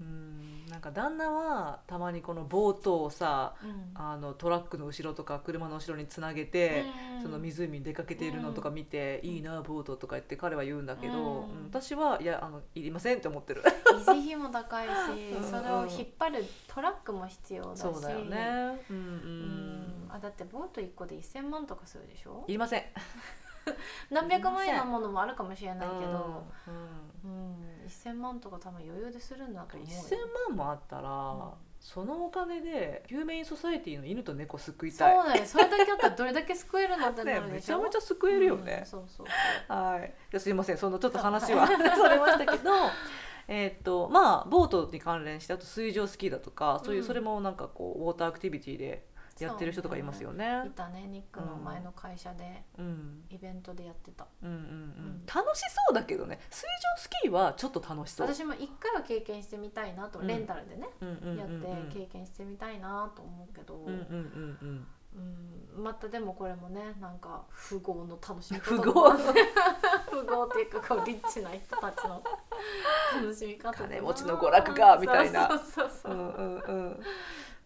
うん。なんか旦那はたまにこのボートをさうん。あのトラックの後ろとか車の後ろにつなげて、うん。その湖に出かけているのとか見て、いいなボートとか言って彼は言うんだけど、私はいやあのいりませんって思ってる。維持費も高いし うんそれを引っ張るトラックも必要だし。そうだよね。うんううん。んあだってボート1個で1000万とかするでしょ？いりません 何百万円のものもあるかもしれないけど、うんうん、1000万とか多分余裕でするんだと思うよ。1000万もあったら、んそのお金でヒューメインソサエティの犬と猫救いそうたいだよそれだけあったらどれだけ救えるのってなねるでしょ、めちゃめちゃ救えるよね。うん、そうそうはい、じゃすいません。そのちょっと話は それましたけどえーっとまあボートに関連してあと水上スキーだとかそういう、うん。それもなんかこうウォーターアクティビティでやってる人とかいますよね。いたねニックの前の会社で。うん。イベントでやってた、うんうんうん。ん。楽しそうだけどね。水上スキーはちょっと楽しそう。私も一回は経験してみたいなと、うん。レンタルでね、やって経験してみたいなと思うけど、うんうんうんうん。うん。またでもこれもねなんか富豪の楽しみ方富豪富豪っていうかこうリッチな人たちの 楽しみ方金持ちの娯楽がみたいな。そうそうそうう、んうんうんうん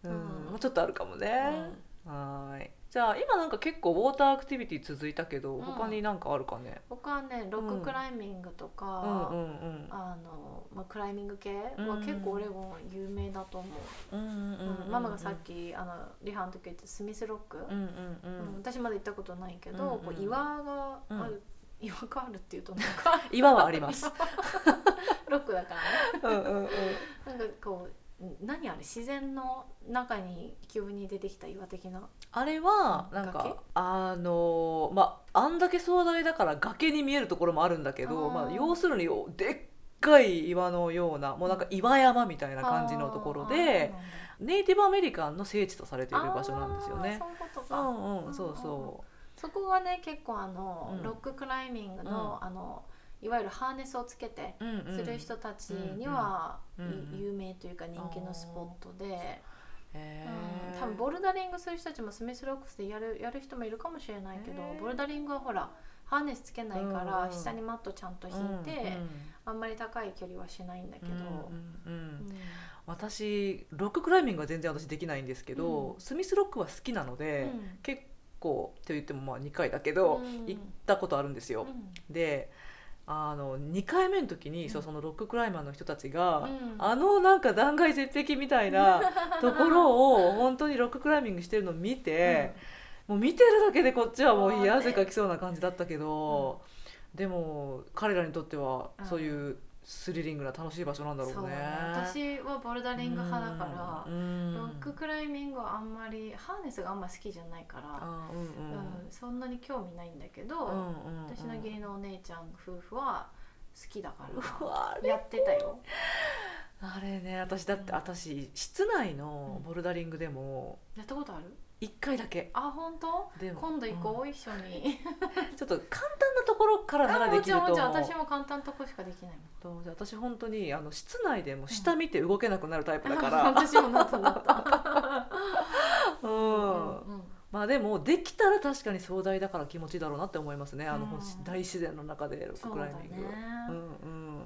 うん。もうちょっとあるかもね、はーい。じゃあ今なんか結構ウォーターアクティビティ続いたけど、うん。他になんかあるかね？他はねロッククライミングとうんか、うんうん。あのまあ、クライミング系うん。は結構オレゴン有名だと思う、うんうんうんうんママがさっきあのリハの時言ってスミスロック、うんうんうん。うん。私まだ行ったことないけど、うんうん。こう岩がある、うん。岩があるっていうとなんか 岩はあります。ロックだからね。うんうんうん。なんかこう何あれ自然の中に急に出てきた岩的な？あれはなんかあのまああんだけ壮大だから崖に見えるところもあるんだけど、まあ要するにでっかい岩のようなもうなんか岩山みたいな感じのところで、ネイティブアメリカンの聖地とされている場所なんですよね。そういうことうか、んうん、そうそそこがね結構あの、うん。ロッククライミングの,、あのいわゆるハーネスをつけて。する人たちには、有名というか人気のスポットで、うん多分ボルダリングする人たちもスミスロックスでやるやる人もいるかもしれないけどボルダリングはほらハーネスつけないから、下にマットちゃんと引いて、あんまり高い距離はしないんだけど、私ロッククライミングは全然私できないんですけど、うん。スミスロックは好きなので、うん。結構って言ってもまあ2回だけど、うん。行ったことあるんですよ。であの2回目の時に、うん。そうそのロッククライマーの人たちが、うん。あのなんか断崖絶壁みたいなところを本当にロッククライミングしてるのを見て、もう見てるだけでこっちはもう冷や汗かきそうな感じだったけど、でも彼らにとってはそういうスリリングな楽しい場所なんだろうね。そうね。私はボルダリング派だから、うん。ロッククライミングはあんまりハーネスがあんま好きじゃないから、あうんうん。うんそんなに興味ないんだけど、私の義理のお姉ちゃん夫婦は好きだかうわあやってたよ。あれね私だって私室内のボルダリングでもやったことある？1回だけ。あ本当？でも今度行こう、一緒に。う んちょっと簡単なところからならあできると。もちろんもちろん思う私も簡単なとこしかできないもん。私本当にあの室内でも下見て動けなくなるタイプだから、私もなったなった。うん。うんまあでもできたら確かに壮大だから気持ちいいだろうなって思いますね。あの、うん。大自然の中でロッククライミング。そうだねうん。うん。うん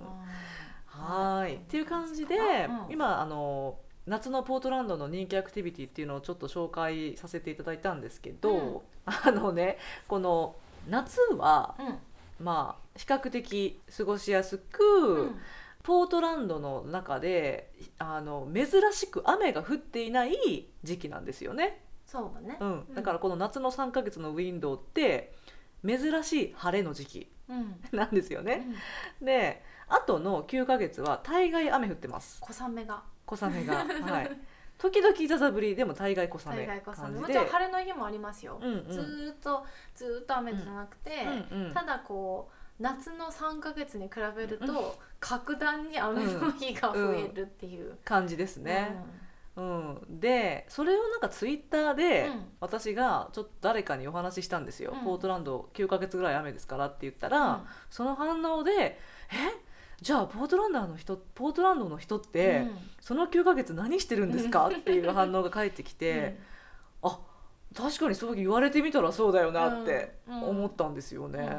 はーいっていう感じで、うん。今あの夏のポートランドの人気アクティビティっていうのをちょっと紹介させていただいたんですけど、うん。あのねこの夏はうん。まあ比較的過ごしやすく、うん。ポートランドの中であの珍しく雨が降っていない時期なんですよね、そうだね。うん、だからこの夏の3ヶ月のウィンドウって珍しい晴れの時期うん。なんですよね、うん。であとの9ヶ月は大概雨降ってます。小雨が小雨が。はい。時々ザザ降りでも大概小雨大概小雨。もちろん晴れの日もありますよ、うんうん。ずーっとずーっと雨じゃなくて、うん。うんただこう夏の3ヶ月に比べると、格段に雨の日が増えるっていう、感じですね、うん。でそれをなんかツイッターでうん。私がちょっと誰かにお話ししたんですよ、うん。ポートランド9ヶ月ぐらい雨ですからって言ったら、うん。その反応で「えじゃあポートランダーの人ポートランドの人って、うん。その9ヶ月何してるんですか？っていう反応が返ってきて、あ確かにそう言われてみたらそうだよなってうん。思ったんですよね。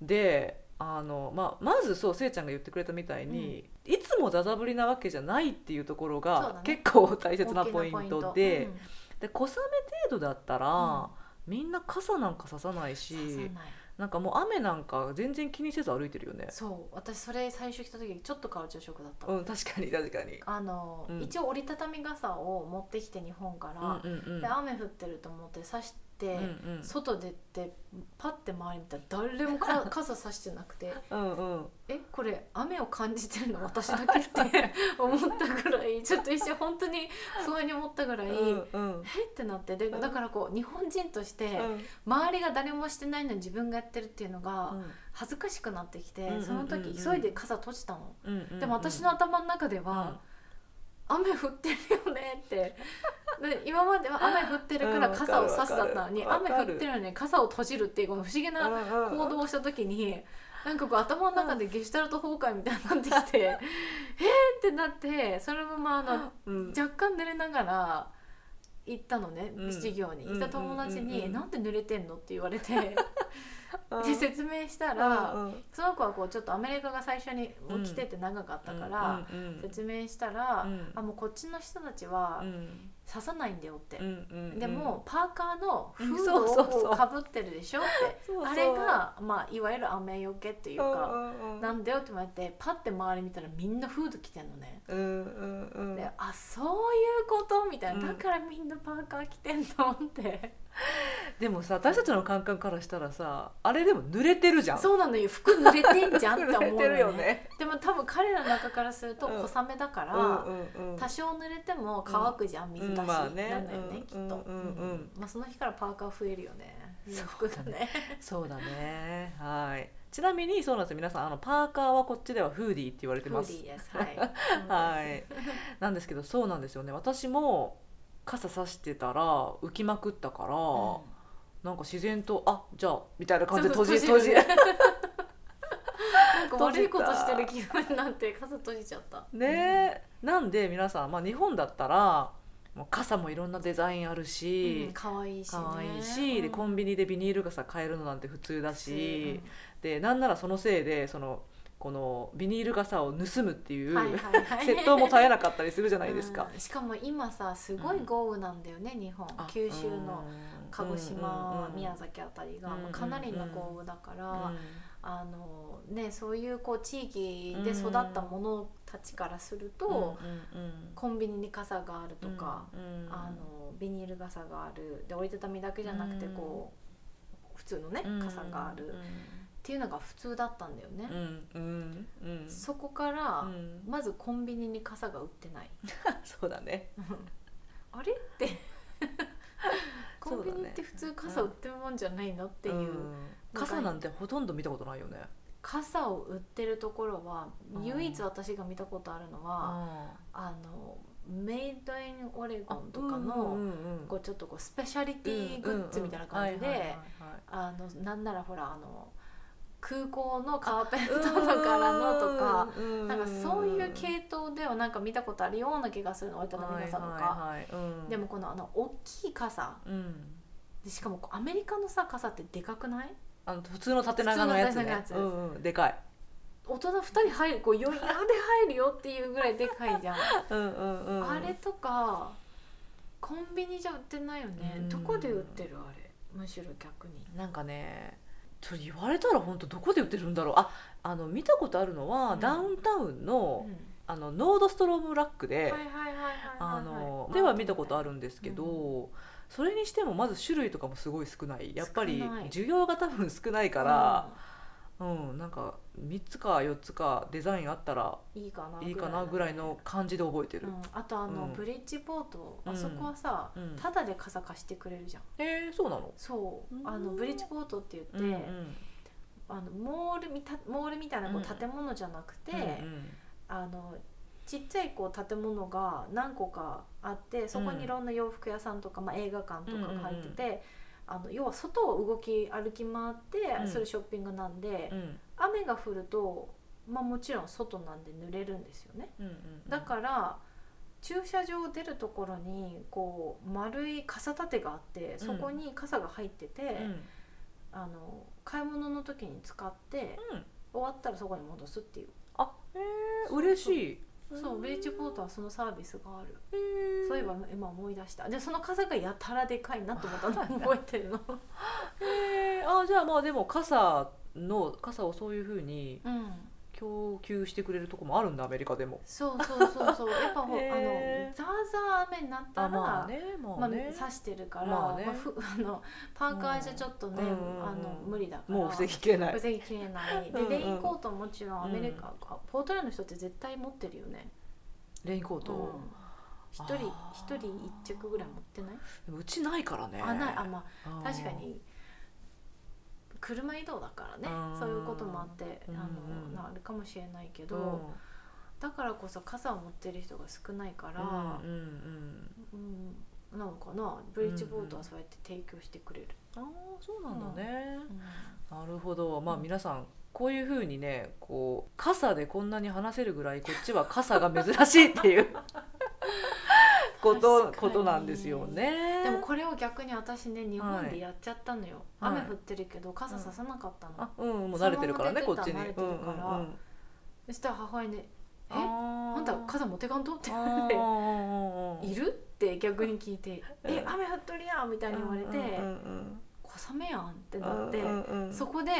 うん。であの、まあ、まずそうせいちゃんが言ってくれたみたいに、いつもザザぶりなわけじゃないっていうところが結構大切なポイントで,、うん。で小雨程度だったら、みんな傘なんかささないし刺さないなんかもう雨なんか全然気にせず歩いてるよね。そう私それ最初来た時ちょっとカルチャーショックだった、うん、確かに確かに。あの、うん一応折りたたみ傘を持ってきて日本から、うんうんうんで雨降ってると思って差して、うんうん。外出てパッて周り見たら誰もか傘差してなくて。うんうん。えこれ雨を感じてるの私だけって 思ったぐらいちょっと一瞬本当に不安に思ったぐらい、うんうん。え？ってなって。でうん。だからこう日本人としてうん。周りが誰もしてないのに自分がやってるっていうのがうん。恥ずかしくなってきて、うんその時急いで傘閉じたの、うんうんでも私の頭の中では、雨降ってるよねって。で今までは雨降ってるからうん傘を差すだったのに、雨降ってるのに傘を閉じるっていうこの不思議なうん行動をした時になんかこう頭の中でゲシュタルト崩壊みたいになってきて えーってなってそのままあのうん。若干濡れながら行ったのね、うん。授業に。行った友達に「うんうんうん。うんなんで濡れてんの?」って言われて。うんで説明したら、うんうん。その子はこうちょっとアメリカが最初にうん。来てて長かったから、うんうん説明したら、うん。あもうこっちの人たちはうん。刺さないんだよって、うんうんでもパーカーのフーうん。ドをかぶってるでしょって。あれが、まあ、いわゆる雨よけっていうか、うんうん。なんだよって言われてパッて周り見たらみんなフード着てんのね。うんうんうん。であそうことみたいな、うん。だからみんなパーカー着てんのって。でもさ私たちの感覚からしたらさあれでも濡れてるじゃん。そうなのよ。服濡れてんじゃんって思う 濡れてるのよね。でも多分彼らの中からするとうん。小雨だから、多少濡れても乾くじゃん、水出し。うん。なんだよね、うんきっと、うん。まあ、その日からパーカー増えるよね。そう服がね。そうだね。はいちなみにそうなんですよ。皆さんあのパーカーはこっちではフーディーって言われてフーますディー ですはい。はい。なんですけどそうなんですよね。私も傘さしてたら浮きまくったから、うん。なんか自然とあじゃあみたいな感じで閉じ閉じ。閉じ悪いことしてる気分になって傘閉じちゃった。ね。え、なんで皆さん、まあ、日本だったらもう傘もいろんなデザインあるうんし、可愛いしね。可愛いし、でコンビニでビニール傘買えるのなんて普通だし、うんでなんならそのせいでそのこのビニール傘を盗むっていう、はいはいはい。窃盗も絶えなかったりするじゃないですか。うん。しかも今さすごい豪雨なんだよね、日本。あ九州のうん。鹿児島、うん宮崎あたりが、うんまあかなりの豪雨だから、うん。あのね、そういうこう地域で育った者たちからすると、うんうんコンビニに傘があるとか、うんあのビニール傘がある。で折りたたみだけじゃなくてうんこう普通のねうん。傘があるっていうのが普通だったんだよね。う。んうんうん。そこから、うん。まずコンビニに傘が売ってない。そうだね。あれ？って。コンビニって普通傘売ってるもんじゃないのっていう、うん。傘なんてほとんど見たことないよね。傘を売ってるところはうん。唯一私が見たことあるのは、あのメイドインオレゴンとかの、こうちょっとこうスペシャリティグッズみたいな感じであのなんならほらあの空港のカーペットの柄のとか。なんかそういう系統ではなんか見たことあるような気がするの折りたたみ傘とか、でもこのあの大きい傘。うん。でしかもアメリカのさ傘ってでかくない？あの普通の縦長のやつね。やつ。うんうん。でかい。大人2人入るこう余裕で入るよっていうぐらいでかいじゃん、うんうんうん。あれとかコンビニじゃ売ってないよね、うん。どこで売ってるあれ？むしろ逆に。なんかねちょ言われたら本当どこで売ってるんだろう。ああの見たことあるのは、うん。ダウンタウンの,、うん。あのノードストロームラックで、では見たことあるんですけど、それにしてもまず種類とかもすごい少ない。やっぱり需要が多分少ないから、うんなんか3つか4つかデザインあったらうんいいかないいかなぐらいの感じで覚えてる、うん、あとあの、うん。ブリッジボートうん。あそこはさ、うん。ただで傘貸してくれるじゃん。えー、そうなの？そう。うん。あのブリッジボートって言って、うんうん。あのモールみたモールみたいなこう建物じゃなくて、うんうん。あのちっちゃいこう建物が何個かあってそこにいろんな洋服屋さんとか、まあ、映画館とかが入ってて、あの要は外を動き歩き回ってうん。するショッピングなんで、うん。雨が降るとまあもちろん外なんで濡れるんですよね。うんうんうん。だから駐車場出るところにこう丸い傘立てがあってそこに傘が入ってて、うん。あの買い物の時に使ってうん。終わったらそこに戻すっていう。あへえ嬉しいそうビーチポートはそのサービスがある。そういえば今思い出した。でその傘がやたらでかいなと思ったの？覚えてるの？へえあじゃあまあでも傘の傘をそういうふうにうん供給してくれるとこもあるんだアメリカでも。そうそうそうそう。やっぱほ あのザーザー雨になったらあまあねままあ、あね、刺してるから、まあね。ふ あのパーカーじゃちょっとね、うん。うんうんあの無理だから。もう防ぎきれない。防ぎきれない。でうんうん。レインコートももちろんアメリカ、ポートランドの人って絶対持ってるよね。レインコート、うん。一人あー。一人一着ぐらい持ってない、うちないからね。あない。あまああー確かに車移動だからねうん。そういうこともあってあの、うんうん。なあるかもしれないけど、うんだからこそ傘を持ってる人が少ないから、うんうんうん。なのかなブリッジボートはそうやって提供してくれる、うん、ああそうなんだね、うん。なるほど。まあうん皆さんこういうふうにねこう傘でこんなに話せるぐらいこっちは傘が珍しいっていう ことことなんですよね。でもこれを逆に私ね日本でやっちゃったのよ、はい。雨降ってるけど傘ささなかったの、あうんもう慣れてるからねこっちに。慣れてるから。うんうんうん。そしたら母親に「え？あんた傘持ってかんと?」ってあ言われて。ー。いる？って逆に聞いて「うん。え雨降っとるやん」みたいに言われて。うんうん「小雨やん」ってうんなって、うんうんうん。そこで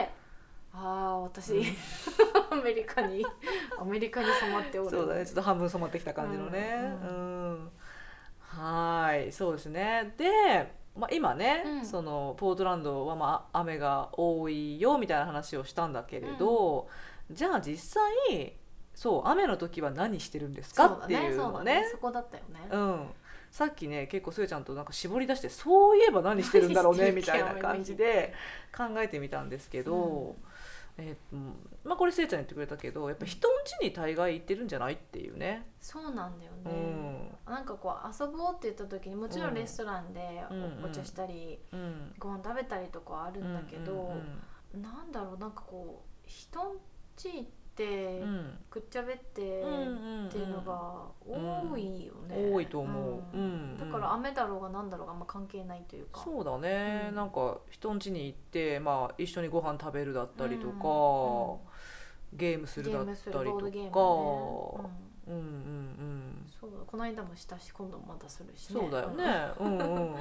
「ああ私、うん。アメリカにアメリカに染まっておる」そうだね。ちょっと半分染まってきた感じのね。ううんん、はーいそうですね。で、まあ、今ね、うん。そのポートランドはまあ雨が多いよみたいな話をしたんだけれど、じゃあ実際そう雨の時は何してるんですかそうだっていうそうのねだね。そこだったよね、うん、さっきね結構すえちゃんとなんか絞り出してそういえば何してるんだろうね 何みしてるっけたいな感じで考えてみたんですけど、えーうんまあ、これせいちゃん言ってくれたけどやっぱ人ん家に大概行ってるんじゃないっていうね。そうなんだようね、ん。なんかこう遊ぼうって言った時にもちろんレストランでうん。おお茶したり、うん。ご飯食べたりとかはあるんだけど、うんなんだろうなんかこう人ん家行ってうんうんくっちゃべってっていうのが多いよね、多いと思う、うんだから雨だろうがなんだろうがあんま関係ないというかそうだね、うんなんか人ん家に行って、まあ、一緒にご飯食べるだったりとか、うんゲームするだったりとかね、うんうんうんうんそうこの間もしたし今度もまたするしそうだよね、うんうんうん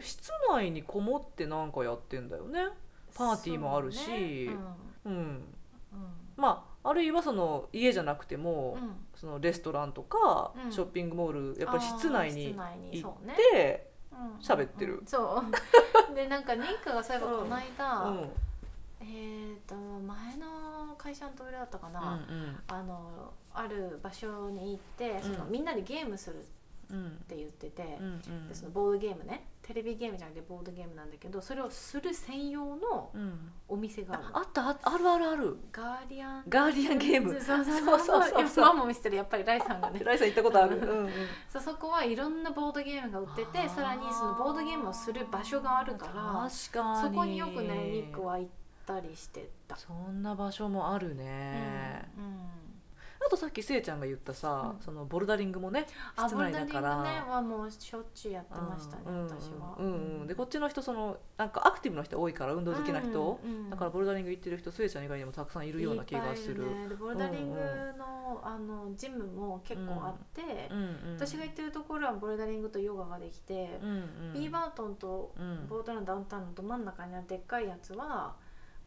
室内にこもってなんかやってんだよねパーティーもあるしねうんうんうんまああるいはその家じゃなくても、うん。そのレストランとか、うん。ショッピングモールやっぱり室内に行って、うん。喋ってる。うん。そう。でなんかニックがそういえばこの間、うん。えっ、と前の会社のトイレだったかうんな、あのある場所に行ってその、うん。みんなでゲームするっうん。て言ってて、でそのボードゲームねテレビゲームじゃなくてボードゲームなんだけどそれをする専用のうん。お店があるの。ああったああるあるある。ガーディアンガーディアンゲーム。そうそうそう。そうそうも見せてるやっぱりライさんがね。ライさん行ったことある、うんうん、そうそこはいろんなボードゲームが売っててさらにそのボードゲームをする場所があるから確かに。そこによくねニックは行ったりしてた、そんな場所もあるね、うんうんあとさっきせいちゃんが言ったさ、うん。そのボルダリングもね室あボルダリング内だからねはもうしょっちゅうやってましたね、うん私は、うんうん。でこっちの人そのなんかアクティブな人多いから運動好きな人、うんうんだからボルダリング行ってる人せいちゃん以外にもたくさんいるような気がする。いっぱいいね、でボルダリングの,、あのジムも結構あって、うんうん、私が行ってるところはボルダリングとヨガができて、うんうん、ビーバートンとうん。ボートランドダウンタウンのど真ん中にあるでっかいやつは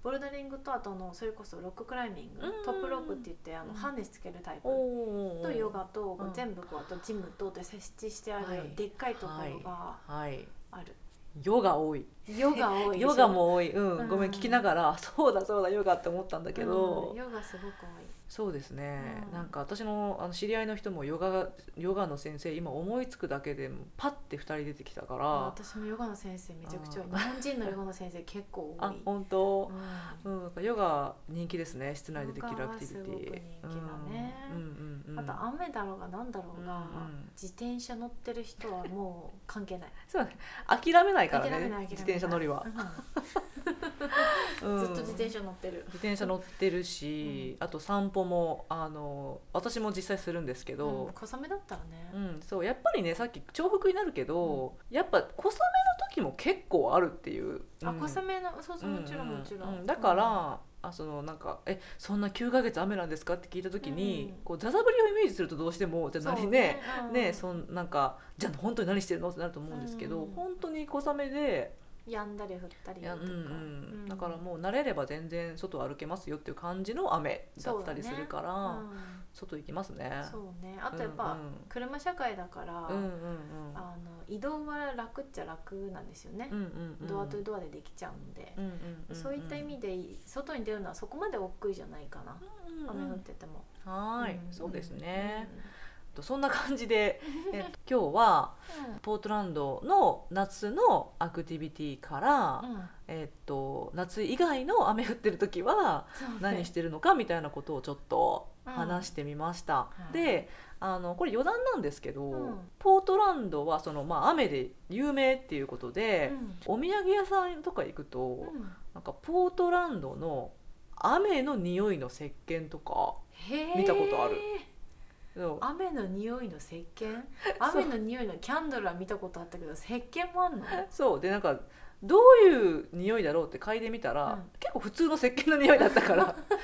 ボルダリングとあとあのそれこそロッククライミング、うん。トップロープって言ってあの、うん。ハーネスつけるタイプ。とヨガと、うん。全部こうあとジムとで設置してある、はい。でっかいところがはい。ある、ヨガ多いヨガ多いヨガも多い、うん。うん。ごめん聞きながら そうだそうだヨガって思ったんだけど、うん。ヨガすごく多い。そうですね、うん。なんか私のあの知り合いの人もヨガヨガの先生今思いつくだけでパッて2人出てきたから。私もヨガの先生めちゃくちゃ日本人のヨガの先生結構多あい本当？う、ん。ヨガ人気ですね。室内でできるアクティビティ。人気だね。うん。うんうんうん、あと雨だろうがなんだろうが、うんうん。自転車乗ってる人はもう関係ない。そう諦めないからね。諦めない諦めない。自転車乗りは。うん。ずっと自転車乗ってる。自転車乗ってるし、あと散歩もあの私も実際するんですけど、うん小雨だったらね、うんそうやっぱりねさっき重複になるけど、やっぱ小雨の時も結構あるっていう、あうん。小雨のそうそうもちろんもちろん、だから、あそのなんか「えそんな9ヶ月雨なんですか?」って聞いた時に、うんこうザザ降りをイメージするとどうしてもじゃあ何ねそうね。そんなんかじゃあ本当に何してるの？ってなると思うんですけど、うん。本当に小雨でやんだり降ったりいや、うんとか、うん、だからもう慣れれば全然外歩けますよっていう感じの雨だったりするから、うん外行きますね。そうねあとやっぱ、車社会だから、うんうんうんあの移動は楽っちゃ楽なんですよねうん、うんうんドアとドアでできちゃうんで、うんうんうんそういった意味で外に出るのはそこまで億劫じゃないかな、うんうん雨降ってても、はい、うんそうですね、とそんな感じで、えっと、今日はうん。ポートランドの夏のアクティビティから、うん。えっと、夏以外の雨降ってる時は何してるのかみたいなことをちょっとうん。話してみました。はい。であのこれ余談なんですけど、うん。ポートランドはその、まあ、雨で有名っていうことで、お土産屋さんとか行くと、うん。なんかポートランドの雨の匂いの石鹸とか見たことある雨の匂いの石鹸？雨の匂いのキャンドルは見たことあったけど石鹸もあんの？そう。でなんかどういう匂いだろうって嗅いでみたら、うん。結構普通の石鹸の匂いだったから。これ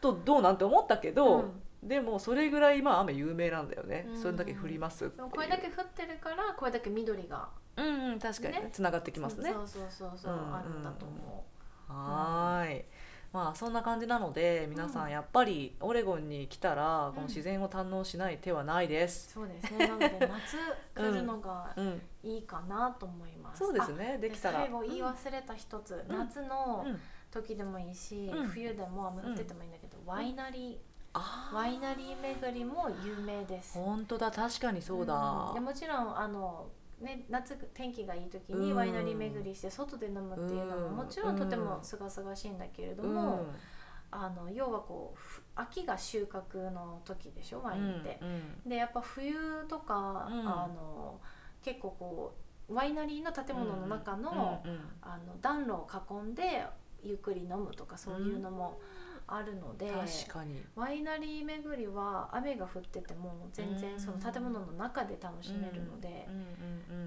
ちょっとどうなんて思ったけど、うん。でもそれぐらいまあ雨有名なんだよね、うん。それだけ降りますでもこれだけ降ってるからこれだけ緑がうんうん確かにね。ね。つながってきますね。そうそうそうそう、うんあるん。だと思はーいまあそんな感じなので皆さんやっぱりオレゴンに来たらこの自然を堪能しない手はないでうす、そうですね。なので夏来るのがうん、いいかなと思います、そうですね。あできたら。最後言い忘れた一つ、うん。夏のうん。時でもいいし、うん。冬でも雨降っててもいいんだけど、ワイナリあー。ワイナリー巡りも有名です。本当だ。確かにそうだ、ん。でもちろんあの、ね、夏天気がいい時にうん。ワイナリー巡りして外で飲むっていうのもうん。もちろんとても清々しいんだけれども、うん。あの要はこうふ秋が収穫の時でしょワインって。うんでやっぱ冬とか、うん。あの結構こうワイナリーの建物の中の,、うんうん。あの暖炉を囲んでゆっくり飲むとかそういうのもあるので。確かにワイナリー巡りは雨が降ってても全うん然その建物の中で楽しめるので、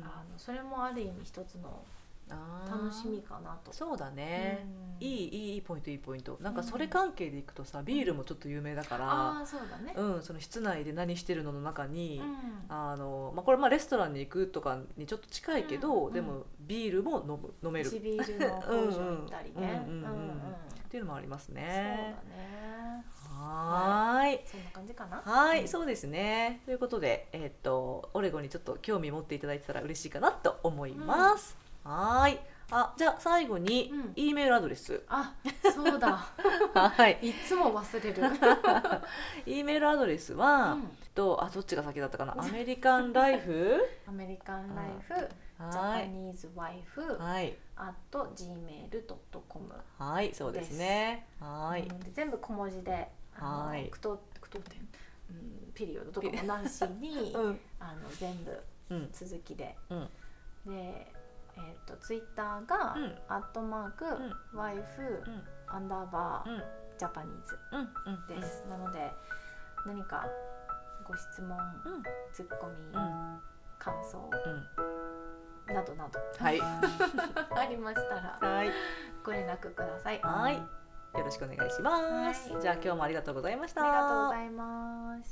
あのそれもある意味一つの楽しみかなと。そうだね、うんいいいいいいポイントいいポイントなんかそれ関係でいくとさビールもちょっと有名だから、ああそうだね。うん、その室内で何してるのの中に、うんあのまあ、これまあレストランに行くとかにちょっと近いけど、うんでもビールも飲む飲める地ビールの工場行ったりね。うんうんうんうんっていうのもありますそうだね。ね。はーいそんな感じかな？はい、うんそうですね。ということで、えっ、とオレゴンにちょっと興味持っていただいてたら嬉しいかなと思います。はーい。あ、じゃあ最後に、うん E メールアドレス。あ、そうだ。はい。いつも忘れる。E メールアドレスは、うんとあどっちが先だったかな。アメリカンライフ。アメリカンライフ、ジャはい。パニーズワイフ、はい。あと gmail.com。はい、そうですね。はい。全部小文字で、はい句読句読点、うん、ピリオドとかもなしに、うん。あの全部うん。続きで、うん。で、えっ、とツイッターが、うんアットマーク、んワイフ、うん。アンダーバー、うん。ジャパニーズうん。うん。です、なので何かご質問、うん。ツッコミ、うん。感想うん。などなどはい。ありましたらはい。ご連絡ください。はい。よろしくお願いします。はいじゃあ今日もありがとうございました。ありがとうございます。